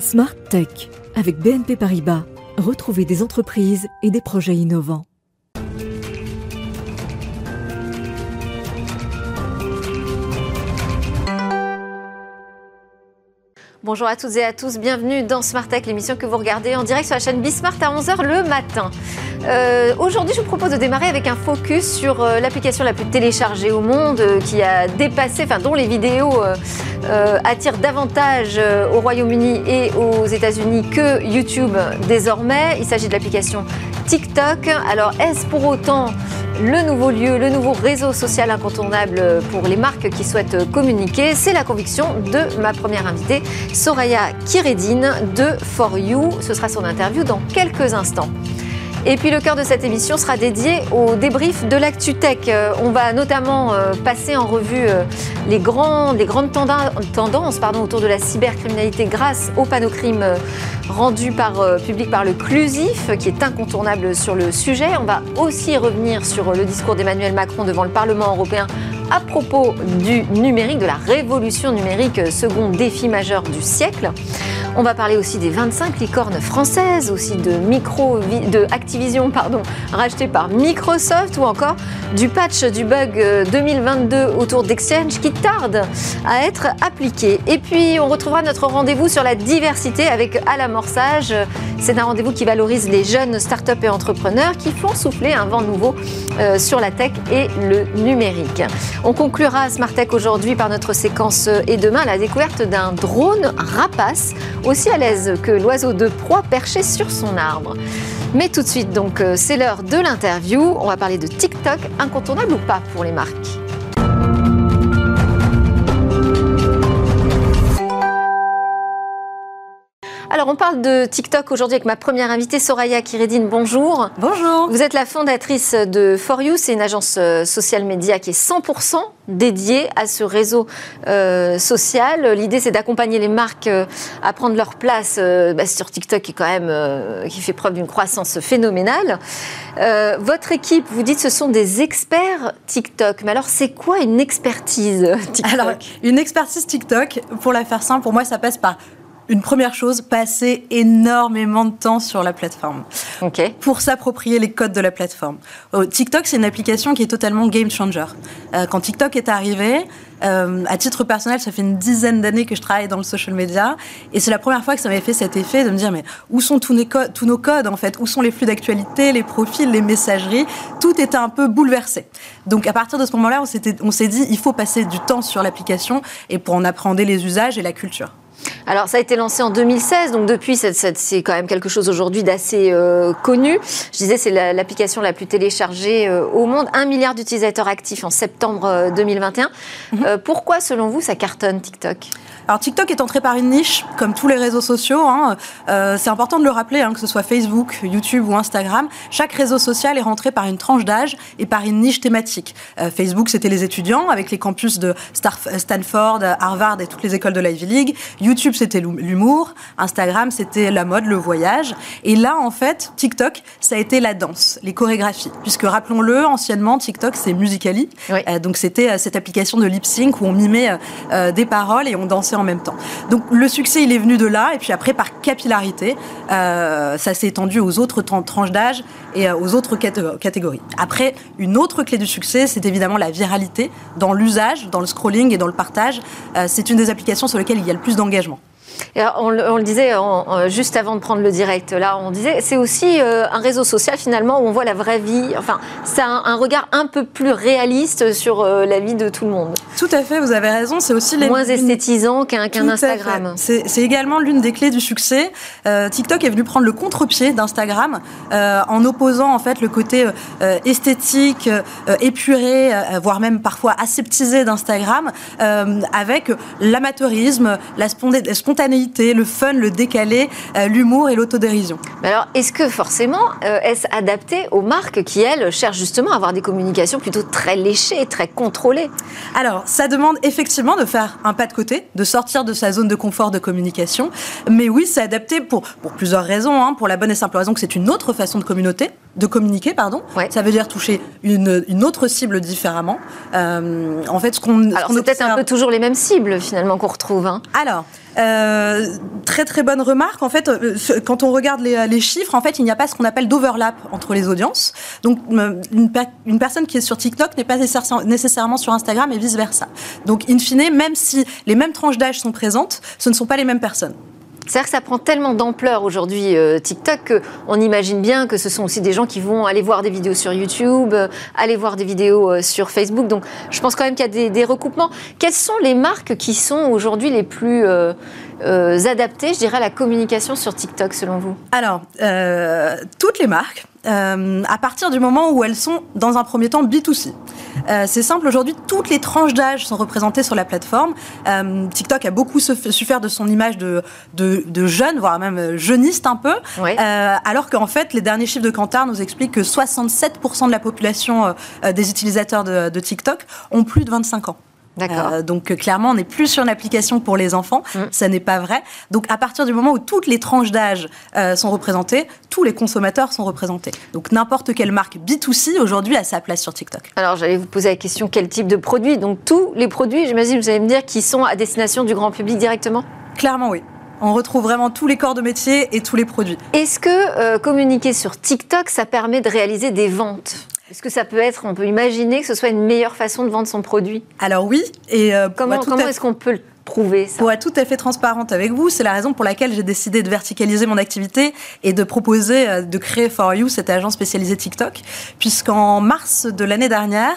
Smart Tech avec BNP Paribas. Retrouvez des entreprises et des projets innovants. Bonjour à toutes et à tous, bienvenue dans Smart Tech, l'émission que vous regardez en direct sur la chaîne Bismart à 11h le matin. Euh, Aujourd'hui, je vous propose de démarrer avec un focus sur euh, l'application la plus téléchargée au monde, euh, qui a dépassé, enfin dont les vidéos attirent davantage au Royaume-Uni et aux États-Unis que YouTube désormais. Il s'agit de l'application TikTok. Alors, est-ce pour autant le nouveau lieu, le nouveau réseau social incontournable pour les marques qui souhaitent communiquer? C'est la conviction de ma première invitée, Soraya Kiredine de For You. Ce sera son interview dans quelques instants. Et puis le cœur de cette émission sera dédié au débrief de l'ActuTech. Euh, on va notamment euh, passer en revue euh, les, grandes tenda- tendances autour de la cybercriminalité grâce au panocrime rendu public par le Clusif, qui est incontournable sur le sujet. On va aussi revenir sur le discours d'Emmanuel Macron devant le Parlement européen à propos du numérique, de la révolution numérique, second défi majeur du siècle. On va parler aussi des 25 licornes françaises, aussi de, Activision pardon, racheté par Microsoft ou encore du patch du bug euh, 2022 autour d'Exchange qui tarde à être appliqué. Et puis on retrouvera notre rendez-vous sur la diversité avec à l'amorçage. C'est un rendez-vous qui valorise les jeunes startups et entrepreneurs qui font souffler un vent nouveau euh, sur la tech et le numérique. On conclura Smart Tech aujourd'hui par notre séquence euh, et demain la découverte d'un drone rapace aussi à l'aise que l'oiseau de proie perché sur son arbre. Mais tout de suite, donc, euh, c'est l'heure de l'interview. On va parler de TikTok, incontournable ou pas pour les marques? Alors, on parle de TikTok aujourd'hui avec ma première invitée, Soraya Kiredine. Bonjour. Bonjour. Vous êtes la fondatrice de For You. C'est une agence euh, social média qui est 100% dédiée à ce réseau euh, social. L'idée, c'est d'accompagner les marques euh, à prendre leur place euh, bah, sur TikTok, qui est quand même qui fait preuve d'une croissance phénoménale. Votre équipe, vous dites, ce sont des experts TikTok. Mais alors, c'est quoi une expertise TikTok? Alors, une expertise TikTok, pour la faire simple, pour moi, ça passe par une première chose, passer énormément de temps sur la plateforme Ok. pour s'approprier les codes de la plateforme. Euh, TikTok, c'est une application qui est totalement game changer. Euh, quand TikTok est arrivé, euh, à titre personnel, ça fait une dizaine d'années que je travaille dans le social media, et c'est la première fois que ça m'avait fait cet effet de me dire mais où sont tous, nos codes en fait? Où sont les flux d'actualité, les profils, les messageries? Tout était un peu bouleversé. Donc à partir de ce moment-là, on s'est dit il faut passer du temps sur l'application et pour en appréhender les usages et la culture. Alors, ça a été lancé en 2016, donc depuis, c'est- quand même quelque chose aujourd'hui d'assez euh, connu. Je disais, c'est la- l'application la plus téléchargée euh, au monde. Un milliard d'utilisateurs actifs en septembre euh, 2021. Euh, pourquoi, selon vous, ça cartonne TikTok? Alors TikTok est entré par une niche, comme tous les réseaux sociaux. hein. Euh, c'est important de le rappeler, hein, que ce soit Facebook, YouTube ou Instagram. Chaque réseau social est rentré par une tranche d'âge et par une niche thématique. Euh, Facebook, c'était les étudiants avec les campus de Stanford, Harvard et toutes les écoles de l'Ivy League. YouTube, c'était l'hum- l'humour. Instagram, c'était la mode, le voyage. Et là, en fait, TikTok, ça a été la danse, les chorégraphies. Puisque rappelons-le, anciennement, TikTok, c'est Musically. Oui. Euh, donc c'était euh, cette application de lip sync où on mimait euh, des paroles et on dansait en même temps. Donc le succès il est venu de là et puis après par capillarité ça s'est étendu aux autres tran- tranches d'âge et aux autres cat- catégories. Après une autre clé du succès c'est évidemment la viralité dans l'usage, dans le scrolling et dans le partage. C'est une des applications sur lesquelles il y a le plus d'engagement. Alors, on, le- on le disait juste avant de prendre le direct, là, on disait, c'est aussi euh, un réseau social finalement où on voit la vraie vie. Enfin, c'est un, un regard un peu plus réaliste sur euh, la vie de tout le monde. Tout à fait, vous avez raison. C'est aussi les- Moins esthétisant qu'un Instagram. C'est également l'une des clés du succès. Euh, TikTok est venu prendre le contre-pied d'Instagram euh, en opposant en fait le côté euh, esthétique, euh, épuré, euh, voire même parfois aseptisé d'Instagram, euh, avec l'amateurisme, la la spontanéité, le fun, le décalé, euh, l'humour et l'autodérision. Mais alors, est-ce que forcément, euh, est-ce adapté aux marques qui, elles, cherchent justement à avoir des communications plutôt très léchées, très contrôlées? Alors, ça demande effectivement de faire un pas de côté, de sortir de sa zone de confort de communication. Mais oui, c'est adapté pour, pour plusieurs raisons. hein. Pour la bonne et simple raison que c'est une autre façon de communauté, de communiquer, pardon. Ça veut dire toucher une, une autre cible différemment. en fait, ce qu'on. Alors, c'est peut-être un peu toujours les mêmes cibles finalement qu'on retrouve. Hein. Alors, euh, très très bonne remarque. En fait, euh, quand on regarde les, chiffres, en fait, il n'y a pas ce qu'on appelle d'overlap entre les audiences. Donc, euh, une, personne qui est sur TikTok n'est pas nécessairement sur Instagram et vice versa. Donc, in fine, même si les mêmes tranches d'âge sont présentes, ce ne sont pas les mêmes personnes. C'est-à-dire que ça prend tellement d'ampleur aujourd'hui euh, TikTok qu'on imagine bien que ce sont aussi des gens qui vont aller voir des vidéos sur YouTube, euh, aller voir des vidéos euh, sur Facebook. Donc je pense quand même qu'il y a des, recoupements. Quelles sont les marques qui sont aujourd'hui les plus adaptées, je dirais, à la communication sur TikTok selon vous? Alors, toutes les marques. À partir du moment où elles sont, dans un premier temps, B2C. Euh, c'est simple, aujourd'hui, toutes les tranches d'âge sont représentées sur la plateforme. Euh, TikTok a beaucoup su faire de son image de, de, jeune, voire même jeuniste un peu, alors qu'en fait, les derniers chiffres de Kantar nous expliquent que 67% de la population des utilisateurs de, de TikTok ont plus de 25 ans. Euh, donc clairement, on n'est plus sur une application pour les enfants. Mm. Ça n'est pas vrai. Donc à partir du moment où toutes les tranches d'âge euh, sont représentées, tous les consommateurs sont représentés. Donc n'importe quelle marque B2C aujourd'hui a sa place sur TikTok. Alors j'allais vous poser la question quel type de produits Donc tous les produits, j'imagine, vous allez me dire, qui sont à destination du grand public directement? Clairement oui. On retrouve vraiment tous les corps de métier et tous les produits. Est-ce que euh, communiquer sur TikTok, ça permet de réaliser des ventes? Est-ce que ça peut être, on peut imaginer que ce soit une meilleure façon de vendre son produit? Alors oui. Et euh, comment, comment est-ce qu'on peut le prouver ça? Pour être tout à fait transparente avec vous, c'est la raison pour laquelle j'ai décidé de verticaliser mon activité et de proposer euh, de créer For You, cette agence spécialisée TikTok, puisqu'en mars de l'année dernière,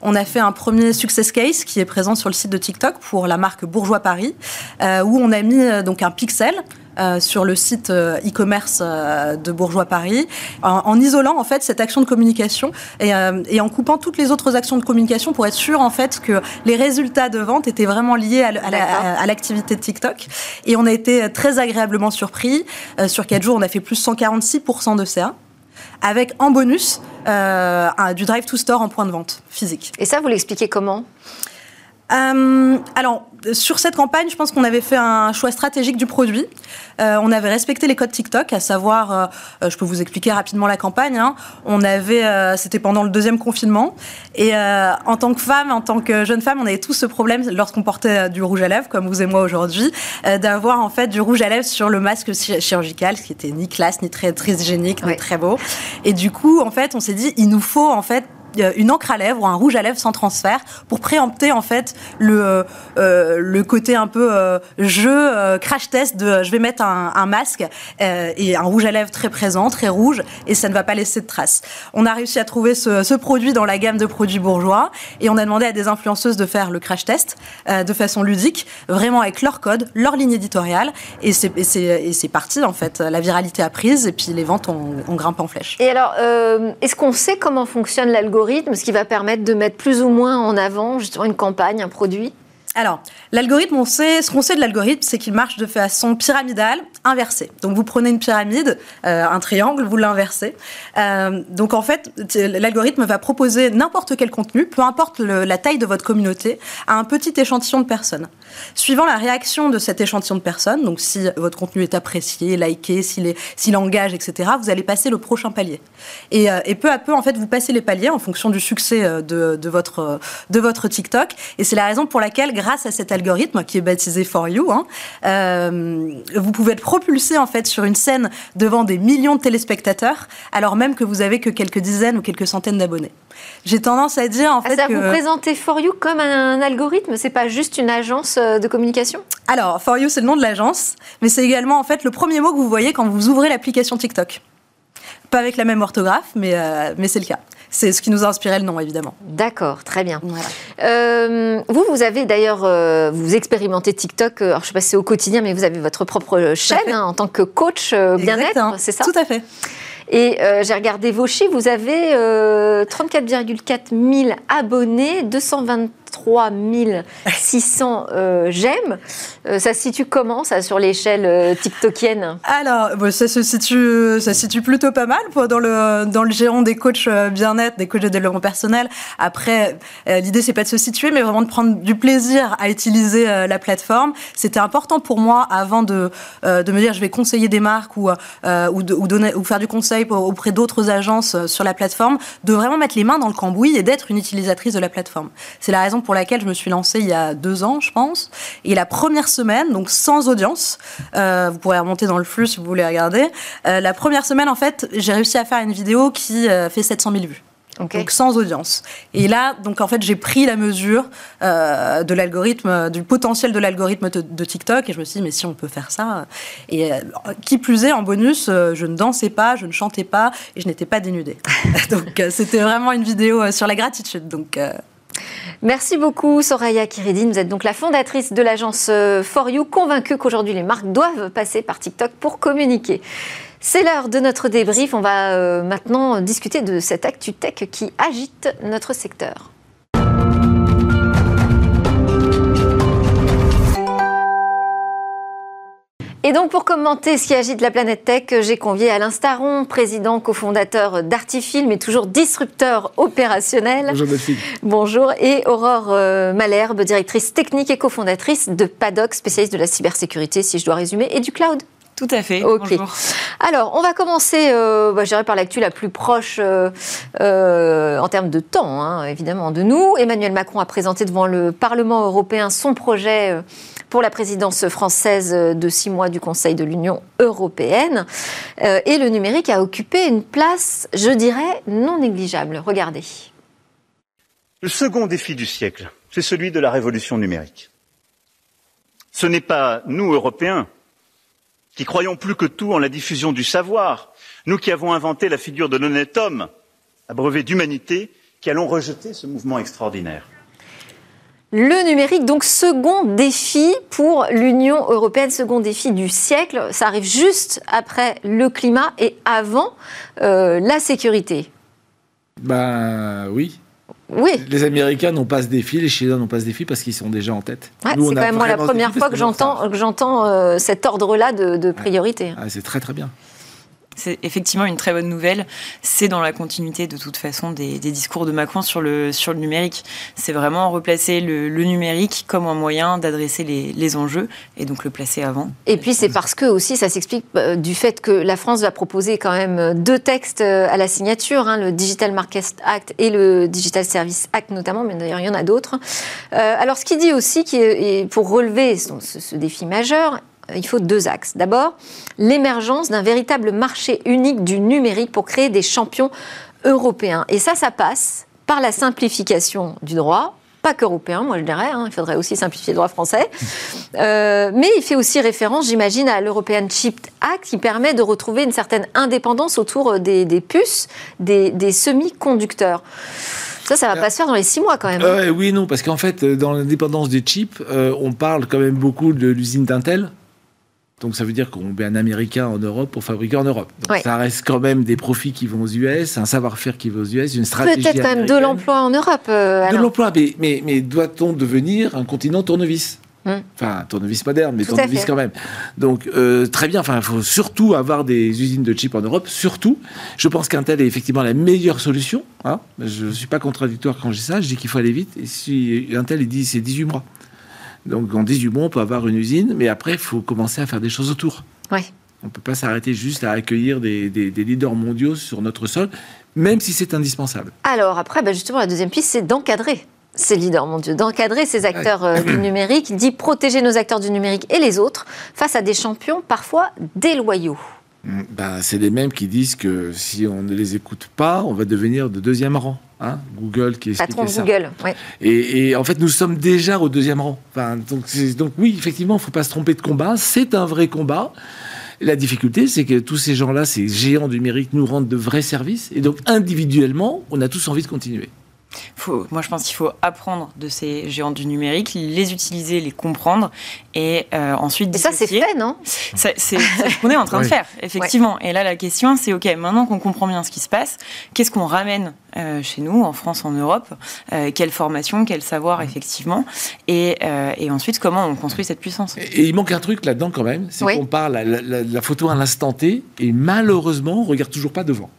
on a fait un premier success case qui est présent sur le site de TikTok pour la marque Bourgeois Paris, euh, où on a mis donc un pixel euh, sur le site euh, e-commerce euh, de Bourgeois Paris, en, isolant en fait cette action de communication et, en coupant toutes les autres actions de communication pour être sûr en fait que les résultats de vente étaient vraiment liés à, l'activité de TikTok. Et on a été très agréablement surpris. sur quatre jours, on a fait plus 146% de CA avec en bonus du drive to store en point de vente physique. Et ça, vous l'expliquez comment? Euh, alors, sur cette campagne, je pense qu'on avait fait un choix stratégique du produit. Euh, on avait respecté les codes TikTok, à savoir, euh, je peux vous expliquer rapidement la campagne. Hein. On avait, c'était pendant le deuxième confinement, et en tant que femme, en tant que jeune femme, on avait tous ce problème lorsqu'on portait du rouge à lèvres, comme vous et moi aujourd'hui, d'avoir en fait du rouge à lèvres sur le masque chirurgical, ce qui était ni classe, ni très très hygiénique, ni très beau. Et du coup, en fait, on s'est dit, il nous faut en fait une encre à lèvres ou un rouge à lèvres sans transfert pour préempter en fait le, euh, le côté un peu euh, jeu, euh, crash test de je vais mettre un, masque et un rouge à lèvres très présent, très rouge et ça ne va pas laisser de traces. On a réussi à trouver ce, produit dans la gamme de produits bourgeois et on a demandé à des influenceuses de faire le crash test de façon ludique, vraiment avec leur code, leur ligne éditoriale et c'est parti en fait. La viralité a prise et puis les ventes ont, ont grimpé en flèche. Et alors, est-ce qu'on sait comment fonctionne l'algorithme ce qui va permettre de mettre plus ou moins en avant justement une campagne, un produit alors, l'algorithme, on sait, ce qu'on sait de l'algorithme, c'est qu'il marche de façon pyramidale, inversée. Donc, vous prenez une pyramide, euh, un triangle, vous l'inversez. Euh, donc, en fait, l'algorithme va proposer n'importe quel contenu, peu importe la taille de votre communauté, à un petit échantillon de personnes. Suivant la réaction de cet échantillon de personnes, donc si votre contenu est apprécié, liké, s'il engage, etc., vous allez passer le prochain palier. Et, euh, et, peu à peu, en fait, vous passez les paliers en fonction du succès de, de votre, de votre TikTok. Et c'est la raison pour laquelle, grâce à cet algorithme qui est baptisé For You, hein, euh, vous pouvez être propulsé en fait sur une scène devant des millions de téléspectateurs, alors même que vous avez que quelques dizaines ou quelques centaines d'abonnés. J'ai tendance à dire en ah, fait que vous présentez For You comme un, algorithme, c'est pas juste une agence euh, de communication? Alors For You c'est le nom de l'agence, mais c'est également en fait le premier mot que vous voyez quand vous ouvrez l'application TikTok. Pas avec la même orthographe, mais, euh, mais c'est le cas. C'est ce qui nous a inspiré le nom, évidemment. D'accord, très bien. Euh, vous, vous avez d'ailleurs, euh, vous expérimentez TikTok, alors je ne sais pas si c'est au quotidien, mais vous avez votre propre chaîne hein, en tant que coach bien-être, c'est ça Tout à fait. Et j'ai regardé vos chiffres, vous avez 34,4 000 abonnés, 223 3600 j'aime. ça se situe comment, ça, sur l'échelle tiktokienne? Alors, ça se situe, ça situe plutôt pas mal dans le, dans le géant des coachs bien-être, des coachs de développement personnel. Après, l'idée, c'est pas de se situer, mais vraiment de prendre du plaisir à utiliser la plateforme. C'était important pour moi, avant de, de me dire je vais conseiller des marques ou, ou, ou, donner, ou faire du conseil auprès d'autres agences sur la plateforme, de vraiment mettre les mains dans le cambouis et d'être une utilisatrice de la plateforme. C'est la raison pour laquelle je me suis lancée il y a deux ans, je pense. Et la première semaine, donc sans audience, euh, vous pourrez remonter dans le flux si vous voulez regarder. Euh, la première semaine, en fait, j'ai réussi à faire une vidéo qui euh, fait 700 000 vues. Donc sans audience. Et là, donc en fait, j'ai pris la mesure euh, de l'algorithme, du potentiel de l'algorithme de, TikTok, et je me suis dit, mais si on peut faire ça. Et euh, qui plus est, en bonus, euh, je ne dansais pas, je ne chantais pas, et je n'étais pas dénudée. donc c'était vraiment une vidéo sur la gratitude. Donc Merci beaucoup Soraya Kiridine. Vous êtes donc la fondatrice de l'agence For You, convaincue qu'aujourd'hui les marques doivent passer par TikTok pour communiquer. C'est l'heure de notre débrief. On va euh, maintenant discuter de cette actu tech qui agite notre secteur. Et donc pour commenter ce qui agite la planète tech, j'ai convié Alain Staron, président cofondateur d'Artifilm et toujours disrupteur opérationnel. Bonjour Delphine. Bonjour. Et Aurore euh, Malherbe, directrice technique et cofondatrice de Paddock, spécialiste de la cybersécurité, si je dois résumer, et du cloud. Tout à fait. Ok. Alors, on va commencer, euh, bah, je dirais, par l'actu la plus proche euh, euh, en termes de temps, hein, évidemment, de nous. Emmanuel Macron a présenté devant le Parlement européen son projet pour la présidence française de six mois du Conseil de l'Union européenne. et le numérique a occupé une place, je dirais, non négligeable. Regardez. Le second défi du siècle, c'est celui de la révolution numérique. Ce n'est pas nous, Européens, qui croyons plus que tout en la diffusion du savoir, nous qui avons inventé la figure de l'honnête homme, abreuvé d'humanité, qui allons rejeter ce mouvement extraordinaire. Le numérique, donc second défi pour l'Union européenne, second défi du siècle. Ça arrive juste après le climat et avant euh, la sécurité. Ben oui, oui. Les Américains n'ont pas ce défi, les Chinois n'ont pas ce défi parce qu'ils sont déjà en tête. c'est quand même moi la première fois que j'entends, j'entends euh, cet ordre-là de, priorité. Ah, c'est très très bien c'est effectivement une très bonne nouvelle. C'est dans la continuité de toute façon des, discours de Macron sur le, sur le numérique. C'est vraiment replacer le, numérique comme un moyen d'adresser les, enjeux et donc le placer avant. Et puis c'est parce que aussi ça s'explique euh, du fait que la France va proposer quand même deux textes euh, à la signature, hein, le Digital Market Act et le Digital Service Act notamment, mais d'ailleurs il y en a d'autres. Euh, alors ce qui dit aussi, qui pour relever ce défi majeur, euh, il faut deux axes. D'abord, l'émergence d'un véritable marché unique du numérique pour créer des champions européens. Et ça, ça passe par la simplification du droit, pas qu'européen, moi je dirais, hein, il faudrait aussi simplifier le droit français. Euh, mais il fait aussi référence, j'imagine, à l'European Chip Act qui permet de retrouver une certaine indépendance autour des, puces, des, semi-conducteurs. Ça, ça va pas se faire dans les six mois quand même. Hein. oui, non, parce qu'en fait, dans l'indépendance des chips, euh, on parle quand même beaucoup de l'usine d'Intel. Donc ça veut dire qu'on met un Américain en Europe pour fabriquer en Europe. Ça reste quand même des profits qui vont aux US, un savoir-faire qui va aux US, une stratégie. Peut-être quand même de l'emploi en Europe. Euh, de l'emploi, mais, mais, doit-on devenir un continent tournevis? Hmm. Enfin, tournevis moderne, mais tournevis quand même. Donc, euh, très bien. Enfin, il faut surtout avoir des usines de chips en Europe. Surtout, je pense qu'Intel est effectivement la meilleure solution. Hein. Je ne suis pas contradictoire quand je dis ça. Je dis qu'il faut aller vite. Et si Intel il dit c'est 18 mois. Donc en 18 mois, on peut avoir une usine, mais après, il faut commencer à faire des choses autour. On ne peut pas s'arrêter juste à accueillir des, leaders mondiaux sur notre sol, même si c'est indispensable. Alors après, bah, justement, la deuxième piste, c'est d'encadrer ces leaders mondiaux, d'encadrer ces acteurs euh, du numérique, dit protéger nos acteurs du numérique et les autres face à des champions parfois déloyaux. Bah, c'est les mêmes qui disent que si on ne les écoute pas, on va devenir de deuxième rang. Hein, Google qui explique Patron ça. Google. Et, en fait, nous sommes déjà au deuxième rang. Enfin, donc, donc oui, effectivement, il ne faut pas se tromper de combat. C'est un vrai combat. La difficulté, c'est que tous ces gens-là, ces géants numériques, nous rendent de vrais services. Et donc, individuellement, on a tous envie de continuer. Moi, je pense qu'il faut apprendre de ces géants du numérique, les utiliser, les comprendre et euh, ensuite. Et ça, c'est fait, non? C'est ce qu'on est en train de faire, effectivement. Et là, la question, c'est OK, maintenant qu'on comprend bien ce qui se passe, qu'est-ce qu'on ramène euh, chez nous, en France, en Europe? Euh, Quelle formation, quel savoir, mm. effectivement et, et, ensuite, comment on construit cette puissance? Et, il manque un truc là-dedans, quand même, c'est qu'on parle la, la, la, photo à l'instant T et malheureusement, on regarde toujours pas devant.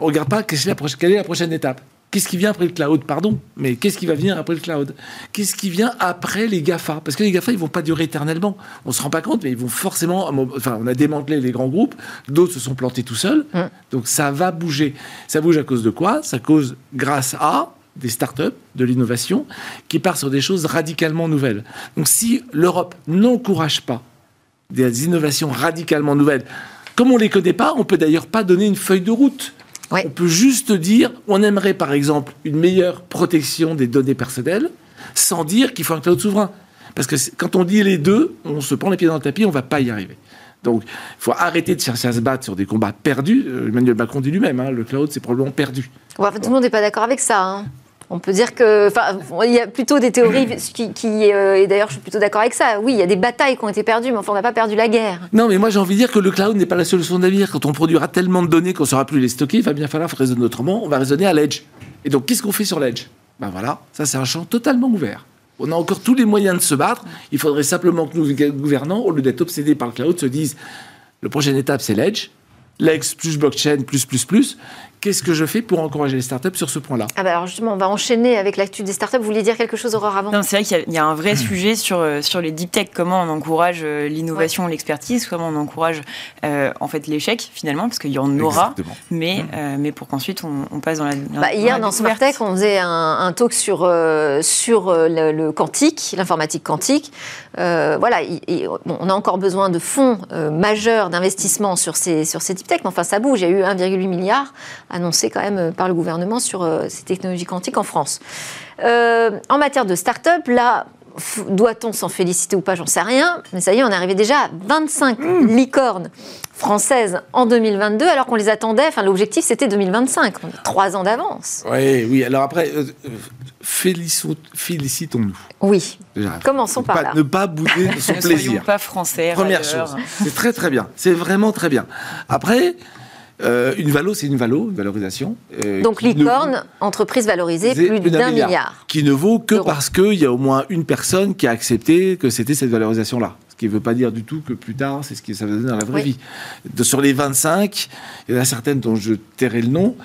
On regarde pas quelle est la prochaine étape. Qu'est-ce qui vient après le cloud? Pardon, mais qu'est-ce qui va venir après le cloud? Qu'est-ce qui vient après les GAFA? Parce que les GAFA, ils vont pas durer éternellement. On ne se rend pas compte, mais ils vont forcément. Enfin, on a démantelé les grands groupes, d'autres se sont plantés tout seuls. Hum. Donc ça va bouger. Ça bouge à cause de quoi? Ça cause grâce à des startups, de l'innovation, qui part sur des choses radicalement nouvelles. Donc si l'Europe n'encourage pas des innovations radicalement nouvelles, comme on ne les connaît pas, on peut d'ailleurs pas donner une feuille de route. On peut juste dire, on aimerait par exemple une meilleure protection des données personnelles, sans dire qu'il faut un cloud souverain. Parce que quand on dit les deux, on se prend les pieds dans le tapis, on ne va pas y arriver. Donc, il faut arrêter de chercher à se battre sur des combats perdus. Euh, Emmanuel Macron dit lui-même, hein, le cloud, c'est probablement perdu. tout le monde n'est pas d'accord avec ça. Hein. On peut dire que, enfin, il y a plutôt des théories qui, euh, et d'ailleurs, je suis plutôt d'accord avec ça. Oui, il y a des batailles qui ont été perdues, mais enfin, on n'a pas perdu la guerre. Non, mais moi, j'ai envie de dire que le cloud n'est pas la solution d'avenir. Quand on produira tellement de données qu'on ne saura plus les stocker, il va bien falloir raisonner autrement. On va raisonner à l'edge. Et donc, qu'est-ce qu'on fait sur l'edge? Ben voilà, ça, c'est un champ totalement ouvert. On a encore tous les moyens de se battre. Il faudrait simplement que nous, gouvernants, au lieu d'être obsédés par le cloud, se disent le prochaine étape, c'est l'edge. L'Edge plus blockchain plus plus plus. Qu'est-ce que je fais pour encourager les startups sur ce point-là? Ah bah Alors justement, on va enchaîner avec l'actu des startups. Vous vouliez dire quelque chose, Aurore, avant? Non, c'est vrai qu'il y, a un vrai sujet sur, euh, sur les deep tech, comment on encourage euh, l'innovation, l'expertise, comment on encourage euh, en fait l'échec finalement, parce qu'il y en aura, mais, mmh. mais pour qu'ensuintre on, passe dans la. Bah, hier, dans Smart Tech, on faisait un, talk sur, sur le, quantique, l'informatique quantique. voilà, on a encore besoin de fonds majeurs d'investissement sur ces, sur ces deep tech, mais enfin ça bouge. Il y a eu 1,8 milliard annoncé quand même euh, par le gouvernement sur euh, ces technologies quantiques en France. Euh, en matière de start-up, là, doit-on s'en féliciter ou pas, j'en sais rien, mais ça y est, on est arrivé déjà à 25 mmh. licornes françaises en 2022, alors qu'on les attendait, enfin l'objectif c'était 2025, on a trois ans d'avance. Oui, oui, alors après, félicitons-nous. Oui, commençons par là. Ne pas bouder de son plaisir. Ne pas français. Première chose, c'est très très bien, c'est vraiment très bien. Après, euh, une valo, c'est une valo, une valorisation. Euh, Donc licorne, entreprise valorisée plus, d'un milliard, Qui ne vaut que parce qu'il y a au moins une personne qui a accepté que c'était cette valorisation-là. Ce qui ne veut pas dire du tout que plus tard, c'est ce que ça va donner dans la vraie vie. sur les 25, il y en a certaines dont je tairai le nom,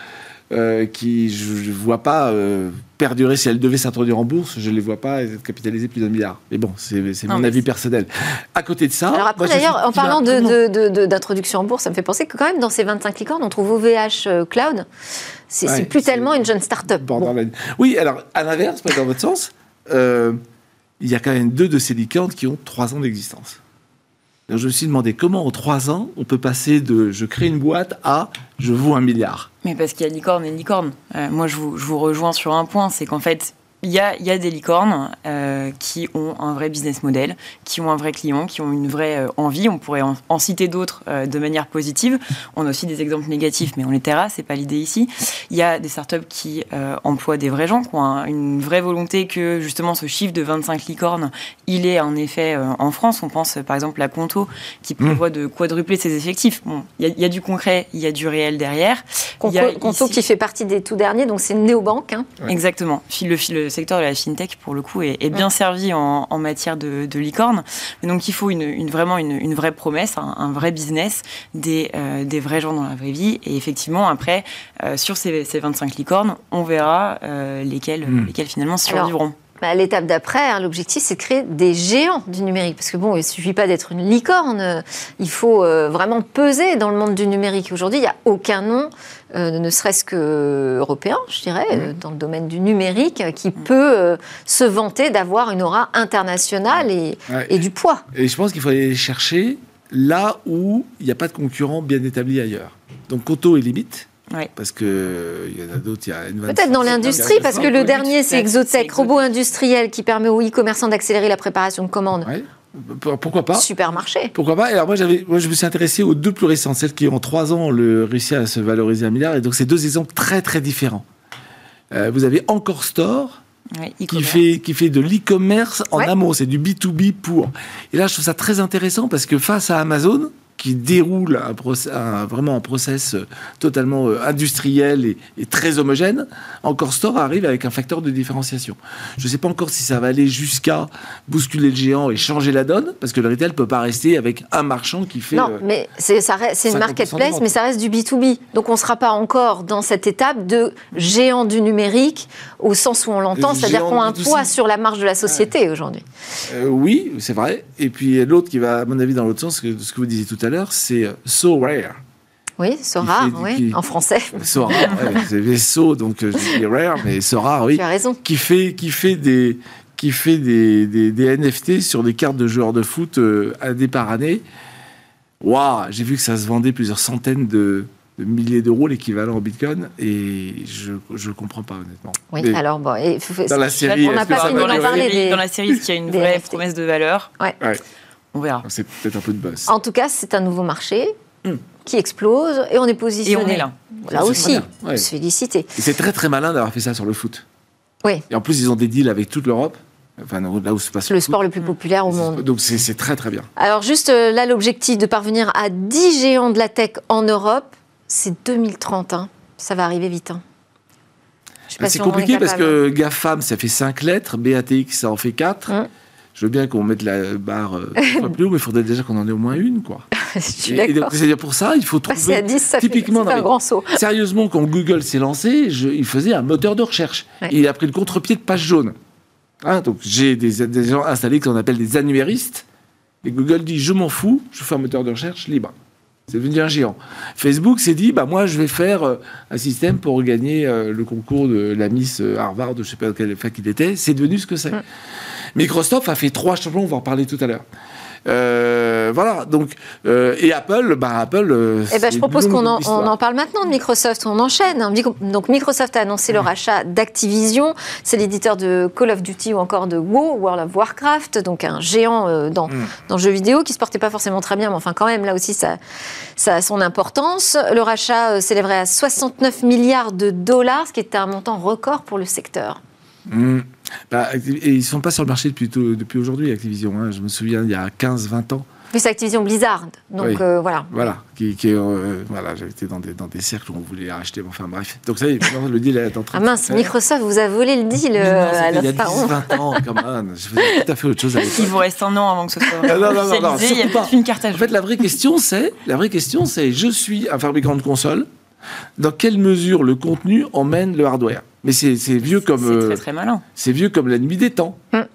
euh, qui, je ne vois pas euh, perdurer si elles devaient s'introduire en bourse, je ne les vois pas être capitalisées plus d'un milliard. Mais bon, c'est mon avis personnel. À côté de ça. Alors après, d'ailleurs, en parlant d'introduction en bourse, ça me fait penser que quand même, dans ces 25 licornes, on trouve OVH euh, Cloud. C'est plus tellement une jeune start-up. Oui, alors, à l'inverse, pas dans votre sens, il y a quand même deux de ces licornes qui ont trois ans d'existence. Je me suis demandé comment en trois ans on peut passer de je crée une boîte à je vaux un milliard. Mais parce qu'il y a licorne et licorne. Euh, moi, je vous, je vous rejoins sur un point, c'est qu'en fait, il y a, y a, des licornes euh, qui ont un vrai business model, qui ont un vrai client, qui ont une vraie euh, envie. On pourrait en, citer d'autres euh, de manière positive. On a aussi des exemples négatifs, mais on les taira, c'est pas l'idée ici. Il y a des startups qui emploient des vrais gens, qui ont une vraie volonté que justement ce chiffre de 25 licornes, il est un effet en France. On pense par exemple à Conto qui mmh. prévoit de quadrupler ses effectifs. Bon, il y, a du concret, il y a du réel derrière. Conto, qui fait partie des tout derniers, donc c'est une néobanque. Hein. Exactement. Le, le, le secteur de la fintech, pour le coup, est, bien servi en, matière de, licorne. donc, il faut une, vraiment une, vraie promesse, un, vrai business, des, euh, des, vrais gens dans la vraie vie. Et effectivement, après, euh, sur ces, 25 licornes, on verra euh, lesquels, hmm. lesquels finalement survivront. Bah, l'étape d'après, hein, l'objectif, c'est de créer des géants du numérique. Parce que bon, il ne suffit pas d'être une licorne, il faut vraiment peser dans le monde du numérique. Aujourd'hui, il n'y a aucun nom euh, ne serait-ce que européen, je dirais, mmh. euh, dans le domaine du numérique, qui mmh. peut euh, se vanter d'avoir une aura internationale et, et, du poids. Et je pense qu'il faut aller chercher là où il n'y a pas de concurrent bien établi ailleurs. Donc Coto est limite. Parce qu'il y en a d'autres. Peut-être dans l'industrie, parce que le dernier, c'est Exotech, robot industriel qui permet aux e-commerçants d'accélérer la préparation de commandes. Pourquoi pas Supermarché. Pourquoi pas Alors moi, j'avais, moi, je me suis intéressé aux deux plus récentes, celles qui ont trois ans le réussi à se valoriser un milliard. Et donc, c'est deux exemples très, très différents. vous avez Encore Store, qui, fait, qui fait de l'e-commerce en amont. C'est du B2B pour. Et là, je trouve ça très intéressant parce que face à Amazon, qui déroule un, vraiment un process euh, totalement euh, industriel et, très homogène, Encore Store arrive avec un facteur de différenciation. Je ne sais pas encore si ça va aller jusqu'à bousculer le géant et changer la donne, parce que le retail ne peut pas rester avec un marchand qui fait. Non, euh, mais c'est une marketplace, mais ça reste du B2B. Donc on ne sera pas encore dans cette étape de géant du numérique au sens où on l'entend, c'est-à-dire qu'on a un poids sur la marge de la société aujourd'hui. oui, c'est vrai. Et puis l'autre qui va, à mon avis, dans l'autre sens, que ce que vous disiez tout à l'heure, c'est euh, So Rare. Oui, So Rare, oui, en français. So Rare, c'est So, donc euh, je dis Rare, mais So Rare, oui. Tu as raison. Qui fait, qui fait des qui fait des, des, NFT sur des cartes de joueurs de foot euh, année par année. Waouh, j'ai vu que ça se vendait plusieurs centaines de, milliers d'euros l'équivalent en Bitcoin et je ne comprends pas honnêtement. Oui, alors bon, et, dans la série, on n'a pas dans, la série, dans la série, est-ce qu'il y a une vraie promesse de valeur ouais. ouais. On verra. C'est peut-être un peu de buzz. En tout cas, c'est un nouveau marché hmm. qui explose et on est positionné. Et on est là. Là aussi, on se féliciter. Et c'est très très malin d'avoir fait ça sur le foot. Oui. Et en plus, ils ont des deals avec toute l'Europe. Enfin, là où se passe le, le sport le plus populaire au monde. Donc c'est très très bien. Alors juste euh, là, l'objectif de parvenir à 10 géants de la tech en Europe, c'est 2030. Hein. Ça va arriver vite. Hein. C'est compliqué parce que GAFAM, ça fait 5 lettres, BATX, ça en fait 4 je veux bien qu'on mette la barre euh, plus haut, mais il faudrait déjà qu'on en ait au moins une, quoi. C'est-à-dire pour ça, il faut trouver. à 10, ça typiquement, fait, un grand saut. Sérieusement, quand Google s'est lancé, je, il faisait un moteur de recherche. il a pris le contre-pied de page jaune. Hein, donc j'ai des, des, gens installés qu'on appelle des annuaristes. Et Google dit je m'en fous, je fais un moteur de recherche libre. C'est devenu un géant. Facebook s'est dit, bah moi je vais faire euh, un système pour gagner euh, le concours de la Miss Harvard, je ne sais pas quelle fac il était. C'est devenu ce que c'est. Microsoft a fait trois champions, on va en parler tout à l'heure. Euh, voilà, donc, euh, et Apple, bah, Apple. Euh, eh ben, je propose qu'on en, on en, parle maintenant de Microsoft, on enchaîne. Donc, Microsoft a annoncé le rachat d'Activision, c'est l'éditeur de Call of Duty ou encore de WoW, World of Warcraft, donc un géant dans, mm. dans le jeu vidéo qui se portait pas forcément très bien, mais enfin, quand même, là aussi, ça, ça a son importance. Le rachat s'élèverait à 69 milliards de dollars, ce qui est un montant record pour le secteur. Mm. Bah, et ils ne sont pas sur le marché depuis, depuis aujourd'hui, Activision. Hein. Je me souviens, il y a 15-20 ans. C'est Activision Blizzard. Donc euh, voilà. Voilà. Qui, qui euh, voilà, j'avais été dans des, dans des cercles où on voulait acheter. Enfin bref. Donc ça y est, le deal est en train Ah mince, Microsoft vous a volé le deal non, euh, à Il y a 10-20 ans, quand même. Je faisais tout à fait autre chose Il vous reste un an avant que ce soit. Ah, non, non, non, non, il y a pas. une carte à jouer. En fait, la vraie question, c'est la vraie question, c'est je suis un fabricant de console. Dans quelle mesure le contenu emmène le hardware? Mais c'est vieux comme. C'est très, euh, très malin. C'est vieux comme la nuit des temps. Hum.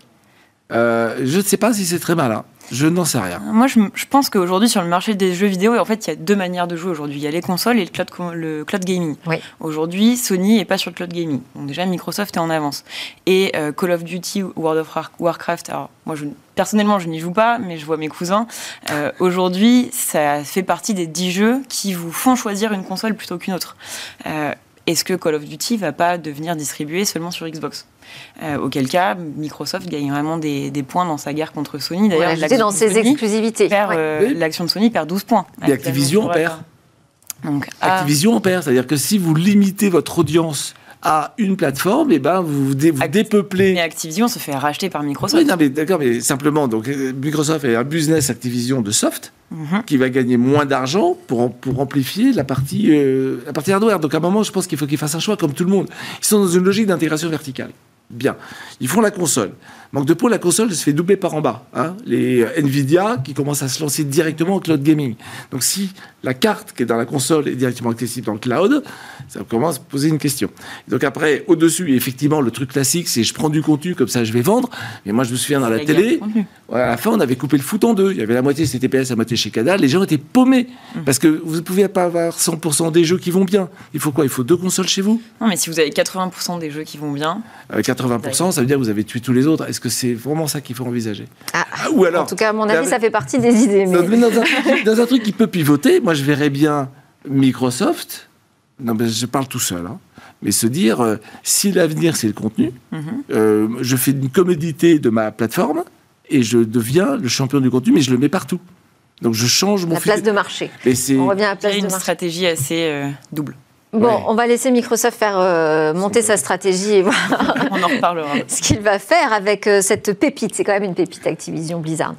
Euh, je ne sais pas si c'est très malin. Je n'en sais rien. Moi, je, pense qu'aujourd'hui, sur le marché des jeux vidéo, en fait, il y a deux manières de jouer aujourd'hui. Il y a les consoles et le cloud, le cloud gaming. Aujourd'hui, Sony n'est pas sur le cloud gaming. Donc déjà, Microsoft est en avance. Et euh, Call of Duty, World of Warcraft, alors moi, je, personnellement, je n'y joue pas, mais je vois mes cousins. aujourd'hui, ça fait partie des dix jeux qui vous font choisir une console plutôt qu'une autre est-ce que Call of Duty va pas devenir distribué seulement sur Xbox? Euh, auquel cas, Microsoft gagne vraiment des, points dans sa guerre contre Sony. D'ailleurs, ouais, dans ses exclusivités. Euh, l'action de Sony perd 12 points. Et Activision perd. Donc, Activision perd, c'est-à-dire que si vous limitez votre audience à une plateforme, et eh ben vous, vous dépeuplez. Mais Activision se fait racheter par Microsoft. Oui, non, mais d'accord, mais simplement, donc Microsoft est un business Activision de soft mhm. qui va gagner moins d'argent pour, pour amplifier la partie, euh, la partie hardware. Donc à un moment, je pense qu'il faut qu'ils fassent un choix comme tout le monde. Ils sont dans une logique d'intégration verticale. Bien. Ils font la console. Manque de peau, la console se fait doubler par en bas. Hein. Les euh, Nvidia qui commencent à se lancer directement en cloud gaming. Donc si la carte qui est dans la console est directement accessible dans le cloud, ça commence à poser une question. Donc après, au-dessus, effectivement, le truc classique, c'est je prends du contenu, comme ça je vais vendre. Mais moi, je me souviens dans la télé, à la fin, on avait coupé le foot en deux. Il y avait la moitié c'était TPS, la moitié chez Canal. Les gens étaient paumés. Hum. Parce que vous ne pouvez pas avoir 100% des jeux qui vont bien. Il faut quoi? Il faut deux consoles chez vous? Non, mais si vous avez 80% des jeux qui vont bien. 80%, ça veut dire que vous avez tué tous les autres. Est-ce que c'est vraiment ça qu'il faut envisager ah, Ou alors En tout cas, à mon avis, ça fait partie des idées. Mais... Dans, un, truc qui peut pivoter, moi, je verrais bien Microsoft. Non, mais je parle tout seul. Hein, mais se dire, euh, si l'avenir c'est le contenu, mhm. euh, je fais une commodité de ma plateforme et je deviens le champion du contenu, mais je le mets partout. Donc je change mon. La place de marché. On revient à la place une stratégie assez euh, double. Bon, on va laisser Microsoft faire euh, monter sa stratégie et voir on en reparlera. ce qu'il va faire avec euh, cette pépite. C'est quand même une pépite Activision Blizzard.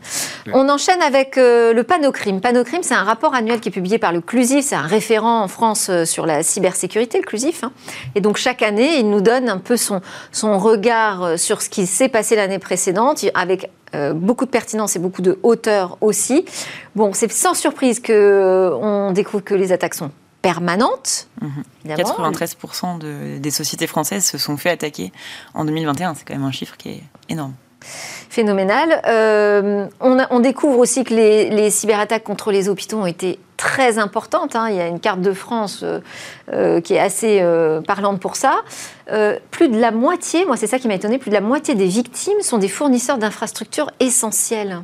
On enchaîne avec euh, le Panocrime. Panocrime, c'est un rapport annuel qui est publié par le Clusif. C'est un référent en France sur la cybersécurité, le Clusif. Hein. Et donc chaque année, il nous donne un peu son, son regard sur ce qui s'est passé l'année précédente, avec beaucoup de pertinence et beaucoup de hauteur aussi. Bon, c'est sans surprise que on découvre que les attaques sont permanente. 93% de, des sociétés françaises se sont fait attaquer en 2021. C'est quand même un chiffre qui est énorme. Phénoménal. Euh, on, découvre aussi que les, cyberattaques contre les hôpitaux ont été très importantes. Hein. Il y a une carte de France euh, euh, qui est assez parlante pour ça. plus de la moitié, moi c'est ça qui m'a étonné, plus de la moitié des victimes sont des fournisseurs d'infrastructures essentielles.